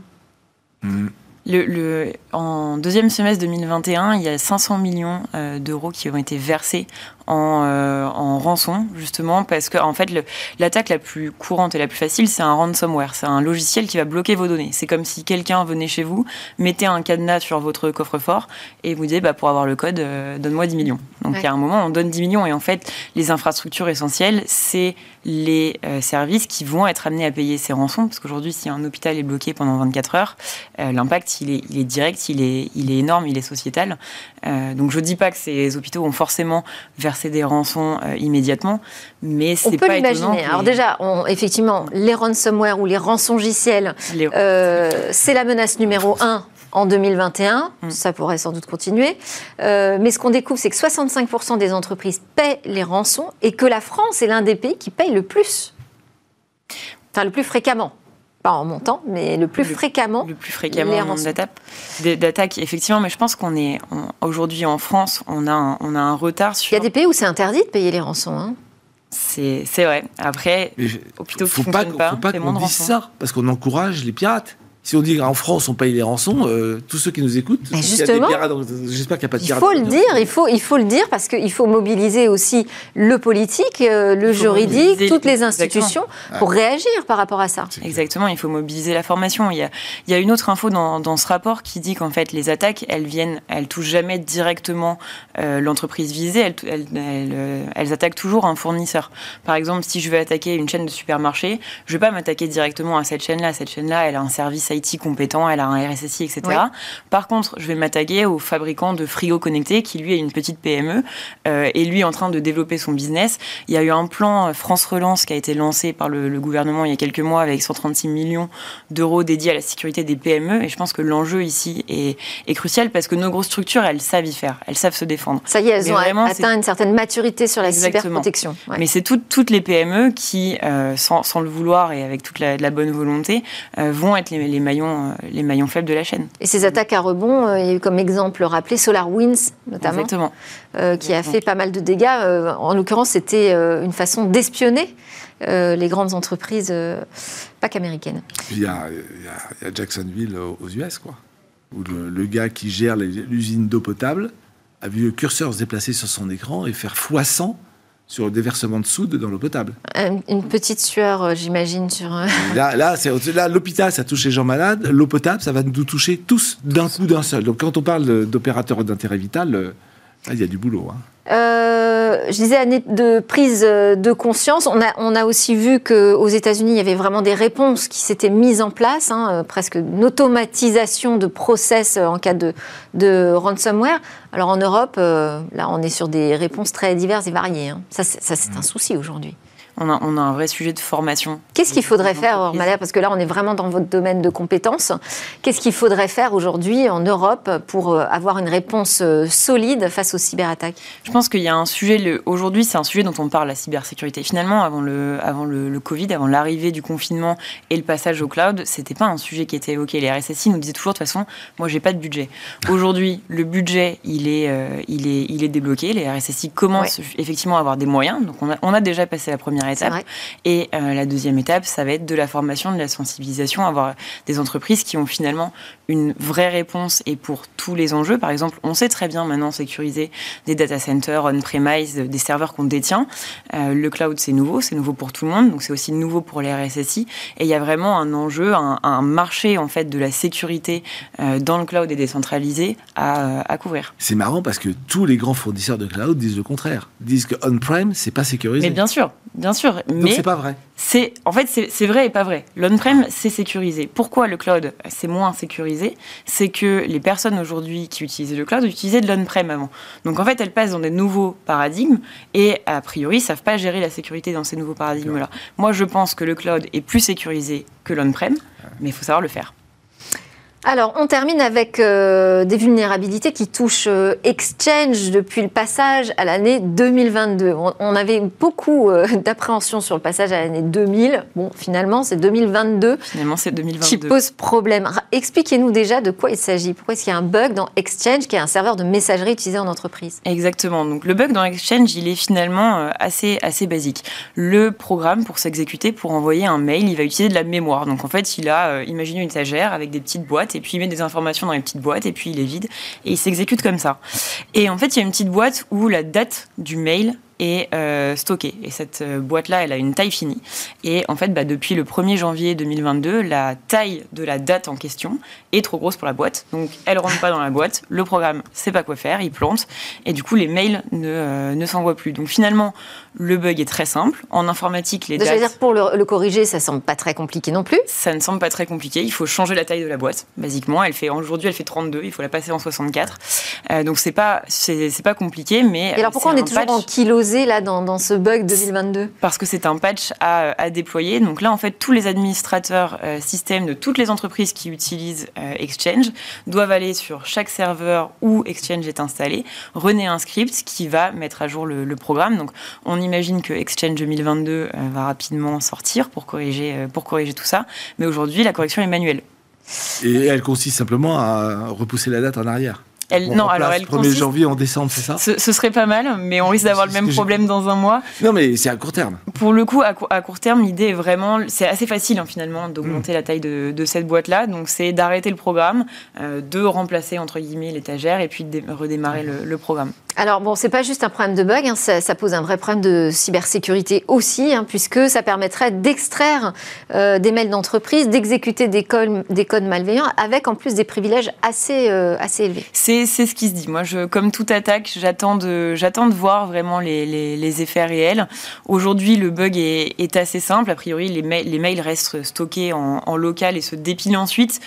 Mmh. Le, en deuxième semestre 2021, il y a 500 millions euh, d'euros qui ont été versés en, euh, en rançon, justement, parce que en fait, l'attaque la plus courante et la plus facile, c'est un ransomware. C'est un logiciel qui va bloquer vos données. C'est comme si quelqu'un venait chez vous, mettait un cadenas sur votre coffre-fort et vous disait, bah, pour avoir le code, euh, donne-moi 10 millions. Donc, il y a un moment, on donne 10 millions et en fait, les infrastructures essentielles, c'est les euh, services qui vont être amenés à payer ces rançons, parce qu'aujourd'hui, si un hôpital est bloqué pendant 24 heures, l'impact, il est, il est, direct, il est, il est énorme, il est sociétal. donc, je ne dis pas que ces hôpitaux ont forcément versé des rançons euh, immédiatement, mais c'est pas l'imaginer. Alors déjà, effectivement, les ransomware ou les rançongiciels, euh, c'est la menace numéro un en 2021. Mm. Ça pourrait sans doute continuer. Euh, mais ce qu'on découvre, c'est que 65% des entreprises paient les rançons et que la France est l'un des pays qui paye le plus. Enfin, le plus fréquemment pas en montant, mais le plus fréquemment. Le plus fréquemment en nombre d'attaques, effectivement. Mais je pense qu'on est aujourd'hui en France, on a un, on a un retard sur. Il y a des pays où c'est interdit de payer les rançons. Hein. C'est vrai. Après, hôpitaux faut pas, pas, faut pas qu'on dise ça, parce qu'on encourage les pirates. Si on dit qu'en France on paye les rançons, euh, tous ceux qui nous écoutent, j'espère qu'il n'y a pas de Il faut le dire, il faut, il faut le dire parce qu'il faut mobiliser aussi le politique, euh, le juridique, toutes les institutions pour réagir par rapport à ça. Exactement, il faut mobiliser la formation. Il y a, il y a une autre info dans, dans ce rapport qui dit qu'en fait les attaques, elles viennent, elles touchent jamais directement euh, l'entreprise visée, elles, elles, elles, attaquent toujours un fournisseur. Par exemple, si je veux attaquer une chaîne de supermarché, je ne vais pas m'attaquer directement à cette chaîne-là. Cette chaîne-là, elle a un service IT compétent, elle a un RSSI, etc. Par contre, je vais m'attaquer au fabricant de frigos connectés qui lui est une petite PME euh, et lui est en train de développer son business. Il y a eu un plan France Relance qui a été lancé par le, gouvernement il y a quelques mois avec 136 millions d'euros dédiés à la sécurité des PME et je pense que l'enjeu ici est, crucial parce que nos grosses structures, elles savent y faire, elles savent se défendre. Ça y est, elles ont atteint une certaine maturité sur la cyberprotection. Mais c'est toutes les PME qui, euh, sans, le vouloir et avec toute la, bonne volonté, euh, vont être les, les maillons, euh, les maillons faibles de la chaîne. Et ces attaques à rebond, euh, il y a eu comme exemple rappelé SolarWinds notamment, euh, qui a fait pas mal de dégâts. en l'occurrence, c'était une façon d'espionner les grandes entreprises, pas qu'américaines. Il y, a, Jacksonville aux US, quoi, où le, gars qui gère l'usine d'eau potable a vu le curseur se déplacer sur son écran et faire x100 sur le déversement de soude dans l'eau potable. Une petite sueur, euh, j'imagine, sur... Euh, là, là, là l'hôpital, ça touche les gens malades. L'eau potable, ça va nous toucher tous d'un coup d'un seul. Donc quand on parle d'opérateurs d'intérêt vital, euh, il y a du boulot. Hein. Euh, je disais année de prise de conscience. On a, on a aussi vu qu'aux États-Unis, il y avait vraiment des réponses qui s'étaient mises en place, hein, presque une automatisation de process en cas de, de ransomware. Alors en Europe, euh, là, on est sur des réponses très diverses et variées. Hein. Ça, c'est un mmh. souci aujourd'hui on a, un vrai sujet de formation. Qu'est-ce qu'il faudrait faire, Malher Parce que là, on est vraiment dans votre domaine de compétences. Qu'est-ce qu'il faudrait faire aujourd'hui en Europe pour euh, avoir une réponse euh, solide face aux cyberattaques? Je pense qu'il y a un sujet, aujourd'hui, c'est un sujet dont on parle, la cybersécurité. Finalement, avant le, avant le, Covid, avant l'arrivée du confinement et le passage au cloud, c'était pas un sujet qui était évoqué. Les RSSI nous disaient toujours, de toute façon, moi, j'ai pas de budget. Aujourd'hui, le budget, il est, euh, il, est, il est débloqué. Les RSSI commencent effectivement à avoir des moyens. Donc, on a, on a déjà passé la première étape. Et la deuxième étape, ça va être de la formation, de la sensibilisation, avoir des entreprises qui ont finalement une vraie réponse et pour tous les enjeux. Par exemple, on sait très bien maintenant sécuriser des data centers on-premise, des serveurs qu'on détient. le cloud, c'est nouveau, c'est nouveau pour tout le monde, donc c'est aussi nouveau pour les RSSI. Et il y a vraiment un enjeu, un, marché en fait de la sécurité dans le cloud et décentralisé à, à couvrir. C'est marrant parce que tous les grands fournisseurs de cloud disent le contraire. Disent que on-prem, c'est pas sécurisé. Mais bien sûr, bien sûr. Donc mais c'est pas vrai. C'est en fait c'est vrai et pas vrai. L'on-prem c'est sécurisé. Pourquoi le cloud c'est moins sécurisé C'est que les personnes aujourd'hui qui utilisaient le cloud utilisaient de l'on-prem avant. Donc en fait elles passent dans des nouveaux paradigmes et a priori savent pas gérer la sécurité dans ces nouveaux paradigmes là. Moi je pense que le cloud est plus sécurisé que l'on-prem, mais il faut savoir le faire. Alors, on termine avec euh, des vulnérabilités qui touchent euh, Exchange depuis le passage à l'année 2022. On, avait beaucoup euh, d'appréhension sur le passage à l'année 2000. Bon, finalement, c'est 2022. Finalement, c'est 2022. Qui pose problème. Expliquez-nous déjà de quoi il s'agit. Pourquoi est-ce qu'il y a un bug dans Exchange, qui est un serveur de messagerie utilisé en entreprise? Exactement. Donc, le bug dans Exchange, il est finalement assez, assez basique. Le programme, pour s'exécuter, pour envoyer un mail, il va utiliser de la mémoire. Donc, en fait, il a imaginé une étagère avec des petites boîtes et puis il met des informations dans les petites boîtes, et puis il les vide, et il s'exécute comme ça. Et en fait, il y a une petite boîte où la date du mail est euh, stockée. Et cette euh, boîte-là, elle a une taille finie. Et en fait, bah, depuis le 1er janvier 2022, la taille de la date en question est trop grosse pour la boîte. Donc, elle ne rentre pas dans la boîte. Le programme ne sait pas quoi faire, il plante. Et du coup, les mails ne, euh, ne s'envoient plus. Donc, finalement, le bug est très simple. En informatique, les dates... dire, pour le, corriger, ça semble pas très compliqué non plus Ça ne semble pas très compliqué. Il faut changer la taille de la boîte, basiquement. Elle fait, aujourd'hui, elle fait 32. Il faut la passer en 64. donc, c'est pas, c'est, pas compliqué, mais... Et alors, pourquoi on est toujours en kilos là dans, ce bug 2022 Parce que c'est un patch à, déployer. Donc là, en fait, tous les administrateurs euh, système de toutes les entreprises qui utilisent euh, Exchange doivent aller sur chaque serveur où Exchange est installé, renaître un script qui va mettre à jour le, programme. Donc on imagine que Exchange 2022 euh, va rapidement sortir pour corriger, pour corriger tout ça. Mais aujourd'hui, la correction est manuelle. Et elle consiste simplement à repousser la date en arrière elle, non, alors elle 1er janvier en décembre, c'est ça ce, serait pas mal, mais on risque d'avoir le même problème dans un mois. Non, mais c'est à court terme. Pour le coup, à, court terme, l'idée est vraiment, c'est assez facile hein, finalement d'augmenter hmm. la taille de, cette boîte-là. Donc c'est d'arrêter le programme, euh, de remplacer entre guillemets l'étagère et puis de redémarrer le programme. Alors bon, c'est pas juste un problème de bug, hein, ça, pose un vrai problème de cybersécurité aussi, hein, puisque ça permettrait d'extraire euh, des mails d'entreprise, d'exécuter des codes, des codes malveillants, avec en plus des privilèges assez, euh, assez élevés. C'est ce qui se dit. Moi, je, comme toute attaque, j'attends de, de voir vraiment les, les, effets réels. Aujourd'hui, le bug est, assez simple. A priori, les, les mails restent stockés en, local et se dépilent ensuite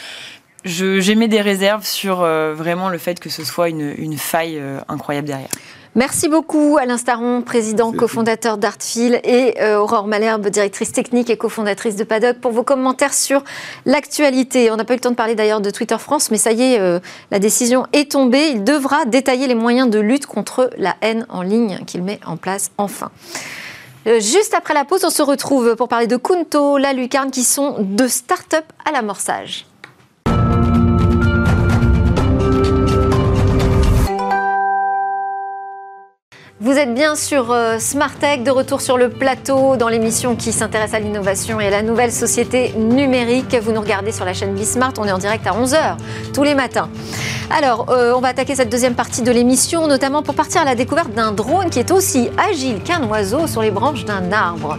j'émets des réserves sur euh, vraiment le fait que ce soit une, une faille euh, incroyable derrière. Merci beaucoup Alain Staron, président cofondateur d'Artfil et euh, Aurore Malherbe, directrice technique et cofondatrice de Paddock, pour vos commentaires sur l'actualité. On n'a pas eu le temps de parler d'ailleurs de Twitter France, mais ça y est, la décision est tombée. Il devra détailler les moyens de lutte contre la haine en ligne qu'il met en place enfin. Juste après la pause, on se retrouve pour parler de Kunto, la Lucarne, qui sont deux start-up à l'amorçage. Vous êtes bien sur euh, Smart Tech, de retour sur le plateau dans l'émission qui s'intéresse à l'innovation et à la nouvelle société numérique. Vous nous regardez sur la chaîne Bismart, on est en direct à 11h tous les matins. Alors, euh, on va attaquer cette deuxième partie de l'émission, notamment pour partir à la découverte d'un drone qui est aussi agile qu'un oiseau sur les branches d'un arbre.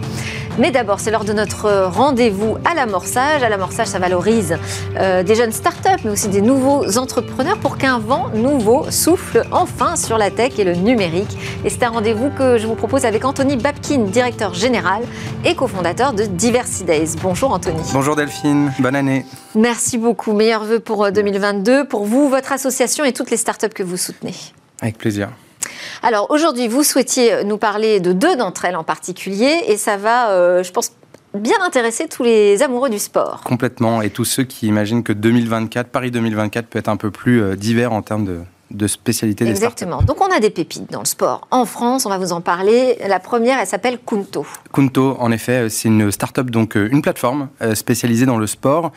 Mais d'abord, c'est lors de notre rendez-vous à l'amorçage. À l'amorçage, ça valorise euh, des jeunes startups, mais aussi des nouveaux entrepreneurs pour qu'un vent nouveau souffle enfin sur la tech et le numérique. Et c'est un rendez-vous que je vous propose avec Anthony Babkin, directeur général et cofondateur de Diversity Days. Bonjour Anthony. Bonjour Delphine, bonne année. Merci beaucoup. Meilleurs vœux pour 2022 euh, pour vous, votre association et toutes les startups que vous soutenez. Avec plaisir. Alors aujourd'hui, vous souhaitiez nous parler de deux d'entre elles en particulier, et ça va, euh, je pense, bien intéresser tous les amoureux du sport. Complètement, et tous ceux qui imaginent que 2024, Paris 2024 peut être un peu plus euh, divers en termes de, de spécialité des Exactement. Donc on a des pépites dans le sport. En France, on va vous en parler. La première, elle s'appelle Kunto. Kunto, en effet, c'est une start-up, donc euh, une plateforme spécialisée dans le sport.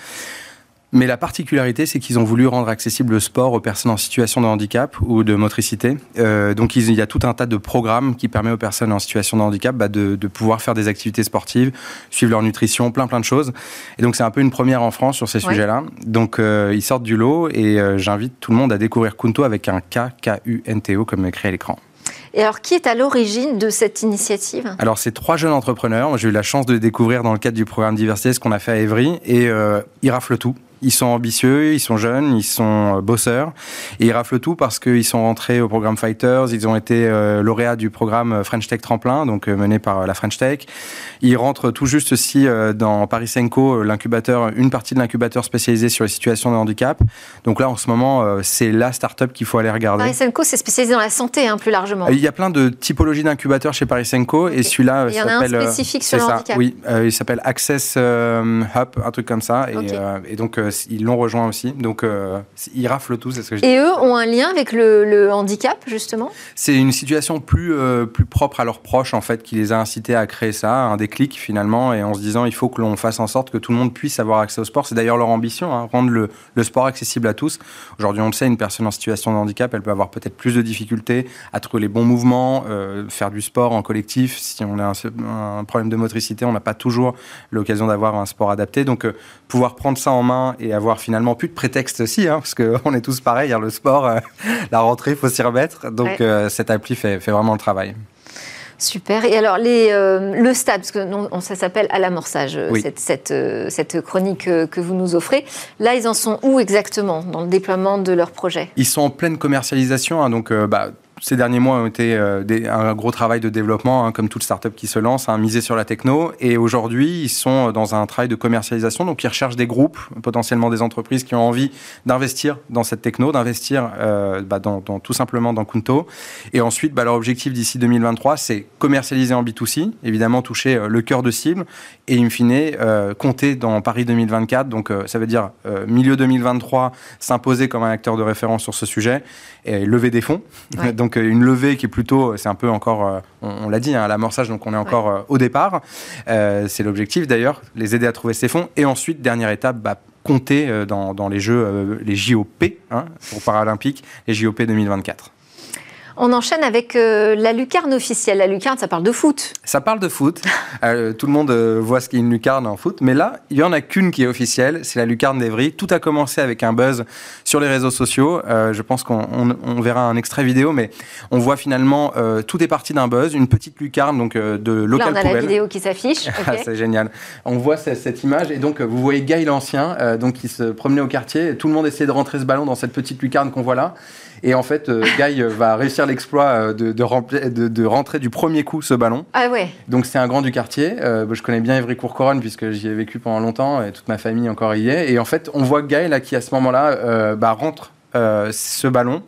Mais la particularité, c'est qu'ils ont voulu rendre accessible le sport aux personnes en situation de handicap ou de motricité. Euh, donc il y a tout un tas de programmes qui permettent aux personnes en situation de handicap bah, de, de, pouvoir faire des activités sportives, suivre leur nutrition, plein plein de choses. Et donc c'est un peu une première en France sur ces ouais. sujets-là. Donc euh, ils sortent du lot et euh, j'invite tout le monde à découvrir Kunto avec un K, K-U-N-T-O comme écrit à l'écran. Et alors, qui est à l'origine de cette initiative? Alors, c'est trois jeunes entrepreneurs. J'ai eu la chance de découvrir dans le cadre du programme Diversité ce qu'on a fait à Évry. Et ils raflent tout. Ils sont ambitieux, ils sont jeunes, ils sont bosseurs. Et ils raflent tout parce qu'ils sont rentrés au programme Fighters, ils ont été euh, lauréats du programme French Tech Tremplin, donc euh, mené par la French Tech. Ils rentrent tout juste aussi euh, dans Paris Senco, l'incubateur, une partie de l'incubateur spécialisé sur les situations de handicap. Donc là, en ce moment, euh, c'est la start-up qu'il faut aller regarder. Paris Senco, c'est spécialisé dans la santé, hein, plus largement. Il y a plein de typologies d'incubateurs chez Paris Senco et celui-là Il y en a un spécifique sur le ça, handicap. Oui, il s'appelle Access Hub, un truc comme ça. Et donc, ils l'ont rejoint aussi. Donc, euh, ils raflent tout, c'est ce que. Et eux ont un lien avec le, le handicap, justement? C'est une situation plus, euh, plus propre à leurs proches, en fait, qui les a incités à créer ça, un déclic finalement, et en se disant il faut que l'on fasse en sorte que tout le monde puisse avoir accès au sport. C'est d'ailleurs leur ambition, hein, rendre le, le sport accessible à tous. Aujourd'hui, on le sait, une personne en situation de handicap, elle peut avoir peut-être plus de difficultés à trouver les bons mouvements, euh, faire du sport en collectif. Si on a un, un problème de motricité, on n'a pas toujours l'occasion d'avoir un sport adapté. Donc, euh, pouvoir prendre ça en main et avoir finalement plus de prétexte aussi, hein, parce qu'on est tous pareils, hein, le sport, euh, la rentrée, il faut s'y remettre. Donc, Ouais. euh, cette appli fait, fait vraiment le travail. Super. Et alors, les, euh, le stade, parce que non, ça s'appelle à l'amorçage, Oui. cette, cette, euh, cette chronique que vous nous offrez. Là, ils en sont où exactement dans le déploiement de leur projet Ils sont en pleine commercialisation, hein, donc euh, bah, ces derniers mois ont été euh, des- un gros travail de développement, hein, comme toute startup qui se lance, hein, miser sur la techno. Et aujourd'hui, ils sont dans un travail de commercialisation, donc ils recherchent des groupes, potentiellement des entreprises qui ont envie d'investir dans cette techno, d'investir euh, bah, dans, dans- tout simplement dans Kunto. Et ensuite, bah, leur objectif d'ici 2023, c'est commercialiser en B2C, évidemment toucher euh, le cœur de cible, et in fine, euh, compter dans Paris 2024. Donc euh, ça veut dire euh, milieu 2023, s'imposer comme un acteur de référence sur ce sujet et lever des fonds. Ouais. donc euh, une levée qui est plutôt, c'est un peu encore, euh, on, on l'a dit, hein, à l'amorçage, donc on est encore euh, au départ. Euh, c'est l'objectif d'ailleurs, les aider à trouver ces fonds. Et ensuite, dernière étape, bah, compter euh, dans, dans les jeux, euh, les JOP, hein, pour Paralympiques, les JOP 2024. On enchaîne avec euh, la lucarne officielle. La lucarne, ça parle de foot. Ça parle de foot. Euh, tout le monde euh, voit ce qu'est une lucarne en foot. Mais là, il n'y en a qu'une qui est officielle. C'est la lucarne d'Evry. Tout a commencé avec un buzz sur les réseaux sociaux. Euh, je pense qu'on on- on verra un extrait vidéo, mais on voit finalement, tout est parti d'un buzz. Une petite lucarne donc, de Là, local on a la vidéo qui s'affiche. Ah, Ok. c'est génial. On voit ce- cette image et donc vous voyez Guy l'ancien, donc qui se promenait au quartier. Tout le monde essayait de rentrer ce ballon dans cette petite lucarne qu'on voit là. Et en fait, Guy va réussir l'exploit euh, de, de, remplir- de- de rentrer du premier coup ce ballon. Ah ouais. Donc c'est un grand du quartier. Euh, je connais bien Évry-Courcouronnes puisque j'y ai vécu pendant longtemps et toute ma famille encore y est. Et en fait, on voit Guy là qui à ce moment-là euh, bah, rentre euh, ce ballon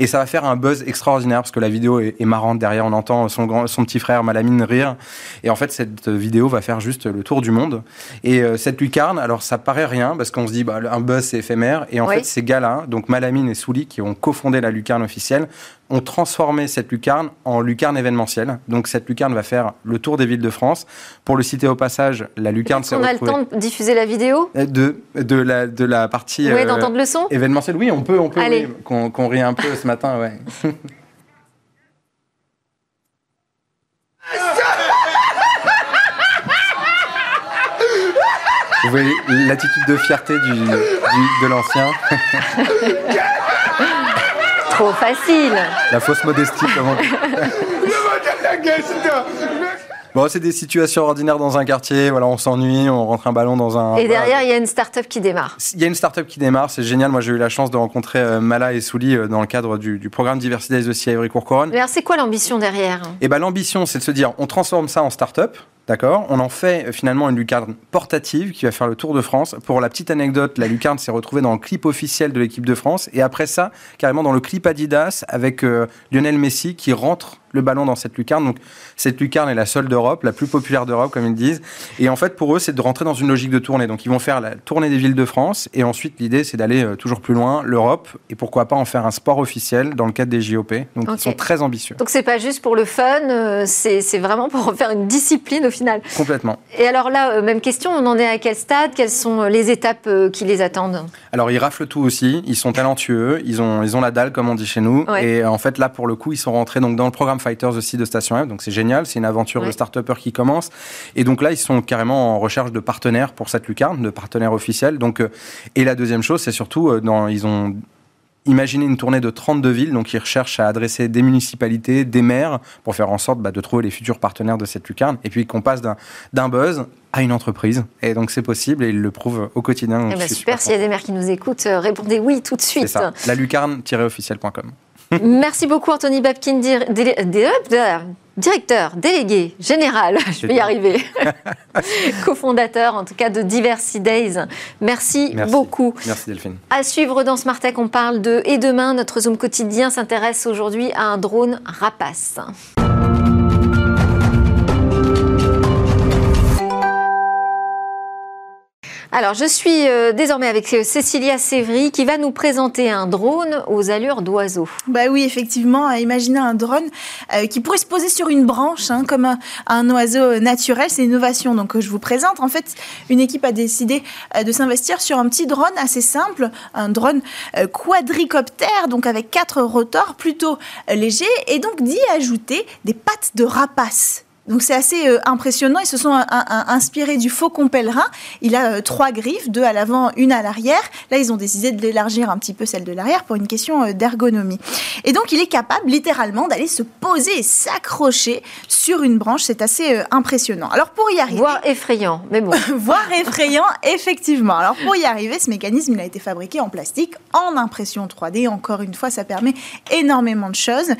et ça va faire un buzz extraordinaire parce que la vidéo est, est marrante derrière. On entend son, grand, son petit frère Malamine rire et en fait cette vidéo va faire juste le tour du monde. Et euh, cette lucarne, alors ça paraît rien parce qu'on se dit bah, un buzz c'est éphémère et en Oui. fait ces gars-là, donc Malamine et Souli qui ont cofondé la lucarne officielle, ont transformé cette lucarne en lucarne événementielle. Donc cette lucarne va faire le tour des villes de France. Pour le citer au passage, la lucarne s'est qu'on a le temps de diffuser la vidéo? De, de, la, de la partie Oui, euh, d'entendre le son? événementielle. Oui, on peut, on peut Allez. oui, qu'on qu'on rit un peu ce matin. Ouais. Vous voyez l'attitude de fierté du, du- de l'ancien, Trop facile. la fausse modestie. Comment... Bon, c'est des situations ordinaires dans un quartier. Voilà, on s'ennuie, on rentre un ballon dans un. Et derrière, il y a une start-up qui démarre. Il y a une start-up qui démarre, c'est génial. Moi, j'ai eu la chance de rencontrer euh, Mala et Souli euh, dans le cadre du, du programme Diversité des aussi à Évry-Courcouronne. Mais alors, c'est quoi l'ambition derrière? Et ben l'ambition, c'est de se dire, on transforme ça en start-up, d'accord On en fait euh, finalement une lucarne portative qui va faire le tour de France. Pour la petite anecdote, la lucarne s'est retrouvée dans le clip officiel de l'équipe de France, et après ça, carrément dans le clip Adidas avec euh, Lionel Messi qui rentre le ballon dans cette lucarne. Donc cette lucarne est la seule d'Europe, la plus populaire d'Europe, comme ils disent. Et en fait, pour eux, c'est de rentrer dans une logique de tournée. Donc ils vont faire la tournée des villes de France, et ensuite l'idée, c'est d'aller euh, toujours plus loin, l'Europe, et pourquoi pas en faire un sport officiel dans le cadre des JOP. Donc ils sont très ambitieux. Donc, c'est pas juste pour le fun, euh, c'est vraiment pour en faire une discipline final. Complètement. Et alors là, même question, on en est à quel stade? Quelles sont les étapes qui les attendent? Alors ils raflent tout aussi, ils sont talentueux, ils ont, ils ont la dalle comme on dit chez nous. Et en fait là pour le coup ils sont rentrés donc, dans le programme Fighters aussi de Station F, donc c'est génial, c'est une aventure de start qui commence. Et donc là ils sont carrément en recherche de partenaires pour cette lucarne, de partenaires officiels. Donc, et la deuxième chose c'est surtout, dans, ils ont Imaginez une tournée de 32 villes, donc ils recherchent à adresser des municipalités, des maires, pour faire en sorte bah, de trouver les futurs partenaires de cette lucarne, et puis qu'on passe d'un buzz à une entreprise. Et donc c'est possible, et ils le prouvent au quotidien. Eh ben, super, s'il y a des maires qui nous écoutent, euh, répondez oui tout de suite. Ça, la lucarne-officiel.com. Merci beaucoup Anthony Babkin, directeur délégué général, je vais y arriver, cofondateur en tout cas de Diversity Days. Merci, beaucoup. Merci Delphine. À suivre dans Smart Tech, on parle de Et demain, notre Zoom quotidien s'intéresse aujourd'hui à un drone rapace. Alors, je suis euh, désormais avec euh, Cécilia Sévry qui va nous présenter un drone aux allures d'oiseau. Bah oui, effectivement, imaginez un drone euh, qui pourrait se poser sur une branche hein, comme un, oiseau naturel. C'est une innovation donc je vous présente. En fait, une équipe a décidé de s'investir sur un petit drone assez simple, un drone quadricoptère, donc avec quatre rotors plutôt légers, et donc d'y ajouter des pattes de rapace. Donc c'est assez euh, impressionnant. Ils se sont inspirés du faucon pèlerin. Il a euh, trois griffes, deux à l'avant, une à l'arrière. Là, ils ont décidé de l'élargir un petit peu celle de l'arrière pour une question euh, d'ergonomie. Et donc il est capable littéralement d'aller se poser et s'accrocher sur une branche. C'est assez impressionnant. Alors pour y arriver... Voire effrayant, mais bon. Voire effrayant, effectivement. Alors pour y arriver, ce mécanisme, il a été fabriqué en plastique, en impression 3D. Encore une fois, ça permet énormément de choses.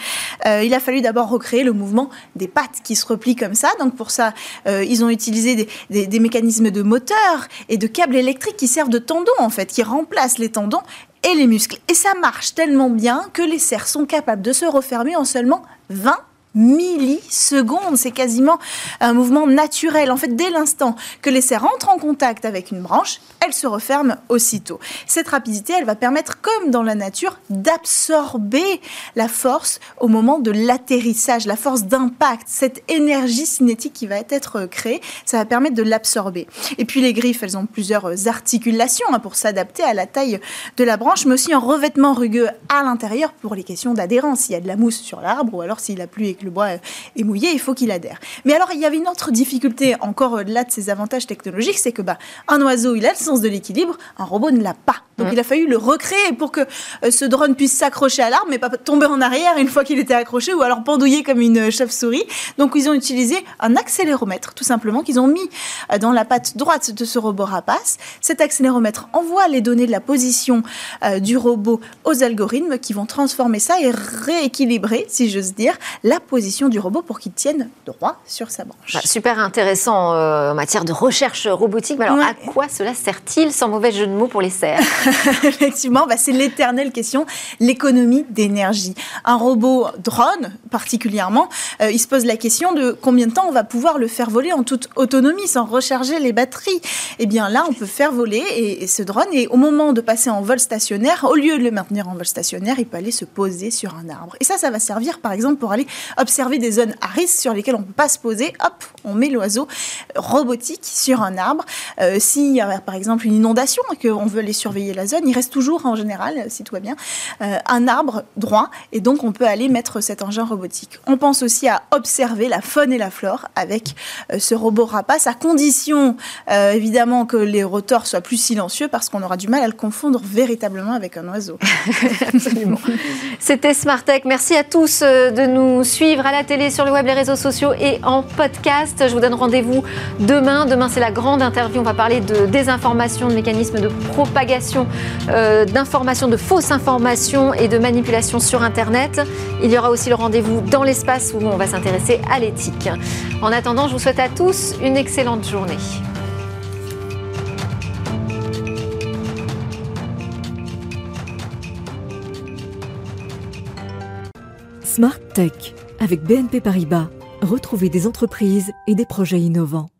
il a fallu d'abord recréer le mouvement des pattes qui se replient comme ça. Donc pour ça, euh, ils ont utilisé des, mécanismes de moteur et de câbles électriques qui servent de tendons en fait, qui remplacent les tendons et les muscles. Et ça marche tellement bien que les serres sont capables de se refermer en seulement 20 millisecondes. C'est quasiment un mouvement naturel. En fait, dès l'instant que les serres entrent en contact avec une branche, elles se referment aussitôt. Cette rapidité, elle va permettre, comme dans la nature, d'absorber la force au moment de l'atterrissage, la force d'impact, cette énergie cinétique qui va être créée, ça va permettre de l'absorber. Et puis les griffes, elles ont plusieurs articulations hein, pour s'adapter à la taille de la branche, mais aussi un revêtement rugueux à l'intérieur pour les questions d'adhérence. S'il y a de la mousse sur l'arbre ou alors s'il a plu et le bois est mouillé, il faut qu'il adhère. Mais alors, il y avait une autre difficulté, encore au-delà de ses avantages technologiques, c'est que bah, un oiseau, il a le sens de l'équilibre, un robot ne l'a pas. Donc, il a fallu le recréer pour que euh, ce drone puisse s'accrocher à l'arbre, mais pas tomber en arrière une fois qu'il était accroché, ou alors pendouiller comme une chauve-souris. Donc, ils ont utilisé un accéléromètre, tout simplement, qu'ils ont mis euh, dans la patte droite de ce robot rapace. Cet accéléromètre envoie les données de la position euh, du robot aux algorithmes qui vont transformer ça et rééquilibrer, si j'ose dire, la position position du robot pour qu'il tienne droit sur sa branche. Bah, super intéressant euh, en matière de recherche robotique. Mais alors, à quoi cela sert-il, sans mauvais jeu de mots pour les serres Effectivement, bah, c'est l'éternelle question, l'économie d'énergie. Un robot drone, particulièrement, euh, il se pose la question de combien de temps on va pouvoir le faire voler en toute autonomie, sans recharger les batteries. Eh bien là, on peut faire voler et, et ce drone, et au moment de passer en vol stationnaire, au lieu de le maintenir en vol stationnaire, il peut aller se poser sur un arbre. Et ça, ça va servir, par exemple, pour aller observer des zones à risque sur lesquelles on ne peut pas se poser, hop, on met l'oiseau robotique sur un arbre. Euh, S'il y a par exemple une inondation et qu'on veut aller surveiller la zone, il reste toujours en général, si tout va bien, euh, un arbre droit et donc on peut aller mettre cet engin robotique. On pense aussi à observer la faune et la flore avec euh, ce robot rapace, à condition évidemment que les rotors soient plus silencieux parce qu'on aura du mal à le confondre véritablement avec un oiseau. Absolument. C'était Smartech. Merci à tous de nous à la télé, sur le web, les réseaux sociaux et en podcast. Je vous donne rendez-vous demain. Demain, c'est la grande interview. On va parler de désinformation, de mécanismes de propagation euh, d'informations, de fausses informations et de manipulation sur Internet. Il y aura aussi le rendez-vous dans l'espace où on va s'intéresser à l'éthique. En attendant, je vous souhaite à tous une excellente journée. Smart Tech avec BNP Paribas, retrouvez des entreprises et des projets innovants.